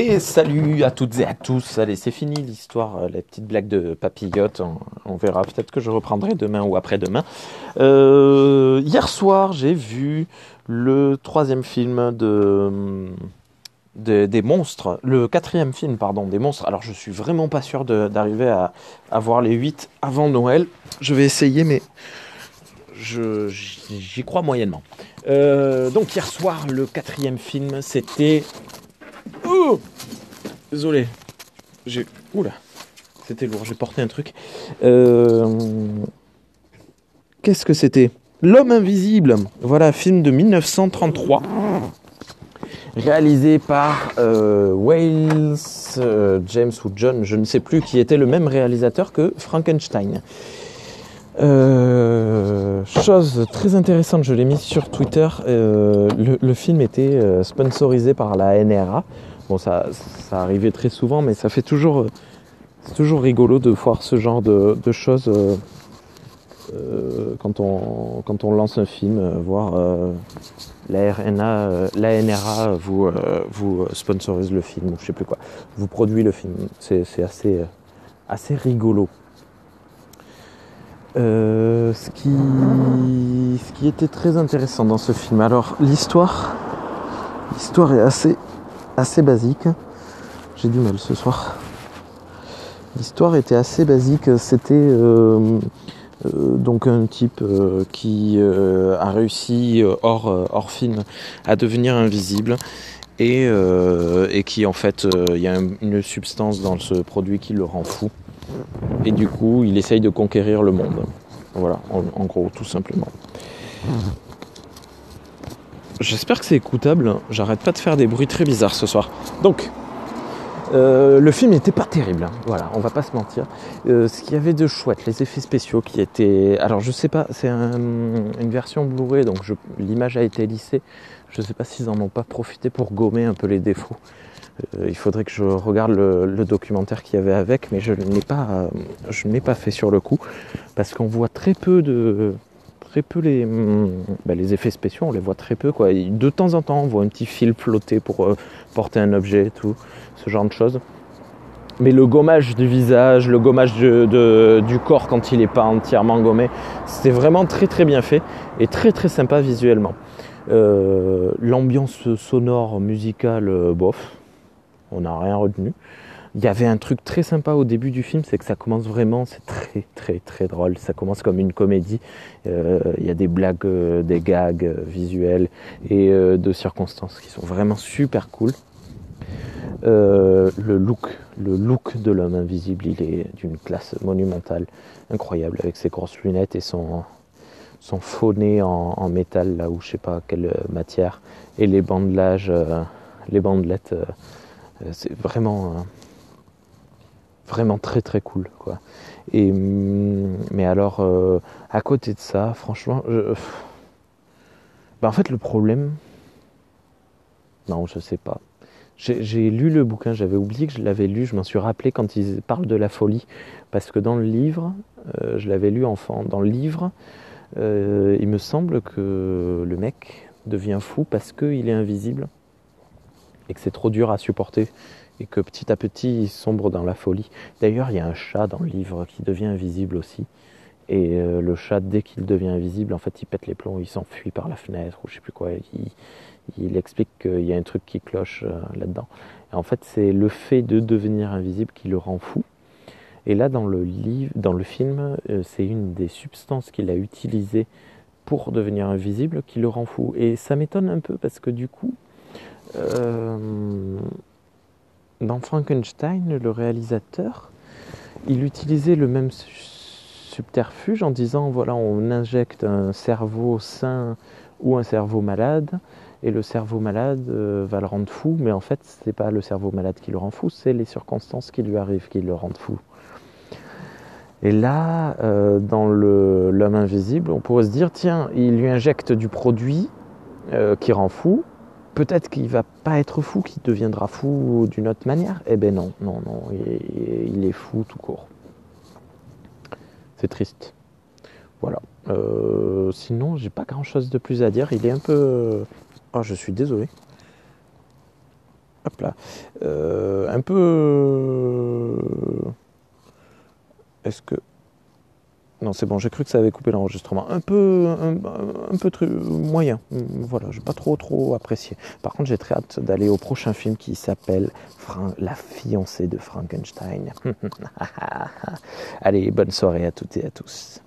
Et salut à toutes et à tous. Allez, c'est fini l'histoire, euh, la petite blague de papillote. On, verra peut-être que je reprendrai demain ou après-demain. Euh, hier soir, j'ai vu le troisième film de, de- des monstres, le quatrième film, pardon, des monstres. Alors, je suis vraiment pas sûr d'arriver à, à voir les huit avant Noël. Je vais essayer, mais j'y crois moyennement. Euh, donc, hier soir, le quatrième film, c'était Désolé. J'ai. Oula. C'était lourd, j'ai porté un truc. Euh, Qu'est-ce que c'était? L'homme invisible. Voilà, film de 1933. Réalisé par euh, Wales, euh, James ou John, je ne sais plus, qui était le même réalisateur que Frankenstein. Chose très intéressante, je l'ai mis sur Twitter. le, film était sponsorisé par la NRA. Bon, ça, ça arrivait très souvent, mais ça fait toujours, c'est toujours rigolo de voir ce genre de, de choses euh, euh, quand on quand on lance un film, euh, voir la NRA vous vous sponsorise le film ou je sais plus quoi, vous produit le film. C'est assez assez rigolo. Ce, qui, ce qui était très intéressant dans ce film, alors l'histoire, l'histoire est assez, assez basique. J'ai du mal ce soir. L'histoire était assez basique. C'était euh, euh, donc un type euh, qui a réussi hors, hors film à devenir invisible et, et qui en fait il y a un- une substance dans ce produit qui le rend fou. Et du coup, il essaye de conquérir le monde. Voilà, en gros, tout simplement. J'espère que c'est écoutable. J'arrête pas de faire des bruits très bizarres ce soir. Donc, euh, le film n'était pas terrible. hein. Voilà, on va pas se mentir. Euh, ce qu'il y avait de chouette, les effets spéciaux qui étaient. Alors, je sais pas, c'est un- une version Blu-ray, donc l'image a été lissée. Je sais pas s'ils en ont pas profité pour gommer un peu les défauts. Euh, il faudrait que je regarde le, documentaire qu'il y avait avec, mais je ne pas, je ne l'ai pas fait sur le coup parce qu'on voit très peu de, très peu les, hum, bah, les effets spéciaux, on les voit très peu De temps en temps, on voit un petit fil flotter pour euh, porter un objet, et tout, ce genre de choses. Mais le gommage du visage, le gommage du corps quand il n'est pas entièrement gommé, c'était vraiment très très bien fait et très très sympa visuellement. Euh, L'ambiance sonore, musicale, euh, bof, on n'a rien retenu. Il y avait un truc très sympa au début du film, c'est que ça commence vraiment, c'est très très très drôle. Ça commence comme une comédie. Euh, il y a des blagues, euh, des gags euh, visuels et de circonstances qui sont vraiment super cool. Le look, le look de l'homme invisible, il est d'une classe monumentale, incroyable, avec ses grosses lunettes et son son en, métal là où je sais pas quelle matière et les bandelages, les bandelettes. c'est vraiment vraiment très très cool quoi. Et hum, mais alors euh, à côté de ça franchement ben, en fait le problème non je sais pas. J'ai j'ai lu le bouquin j'avais oublié que je l'avais lu je m'en suis rappelé quand ils parlent de la folie. Parce que dans le livre euh, je l'avais lu enfant dans le livre euh, il me semble que le mec devient fou parce qu'il est invisible et que c'est trop dur à supporter et que petit à petit il sombre dans la folie. D'ailleurs, il y a un chat dans le livre qui devient invisible aussi. Et euh, le chat, dès qu'il devient invisible, en fait, il pète les plombs, il s'enfuit par la fenêtre ou je sais plus quoi. Il, explique qu'il y a un truc qui cloche euh, là-dedans. En fait, c'est le fait de devenir invisible qui le rend fou. Et là, dans le livre, dans le film, euh, c'est une des substances qu'il a utilisées pour devenir invisible qui le rend fou. Et ça m'étonne un peu parce que du coup, dans Frankenstein, le réalisateur, il utilisait le même su- subterfuge en disant voilà, on injecte un cerveau sain ou un cerveau malade, et le cerveau malade euh, va le rendre fou, mais en fait, c'est pas le cerveau malade qui le rend fou, c'est les circonstances qui lui arrivent qui le rendent fou. Et là, euh, dans l'homme invisible, on pourrait se dire tiens, il lui injecte du produit euh, qui rend fou, peut-être qu'il va pas être fou, qu'il deviendra fou d'une autre manière. Eh ben non, non, non, il, est fou tout court. C'est triste. Voilà. Euh, sinon, j'ai pas grand chose de plus à dire. Il est un peu. Oh, je suis désolé. Hop là. Euh, un peu. Est-ce que. Non, c'est bon, j'ai cru que ça avait coupé l'enregistrement. Un peu, un, peu moyen. Voilà, j'ai pas trop, trop apprécié. Par contre, j'ai très hâte d'aller au prochain film qui s'appelle La fiancée de Frankenstein. Allez, bonne soirée à toutes et à tous.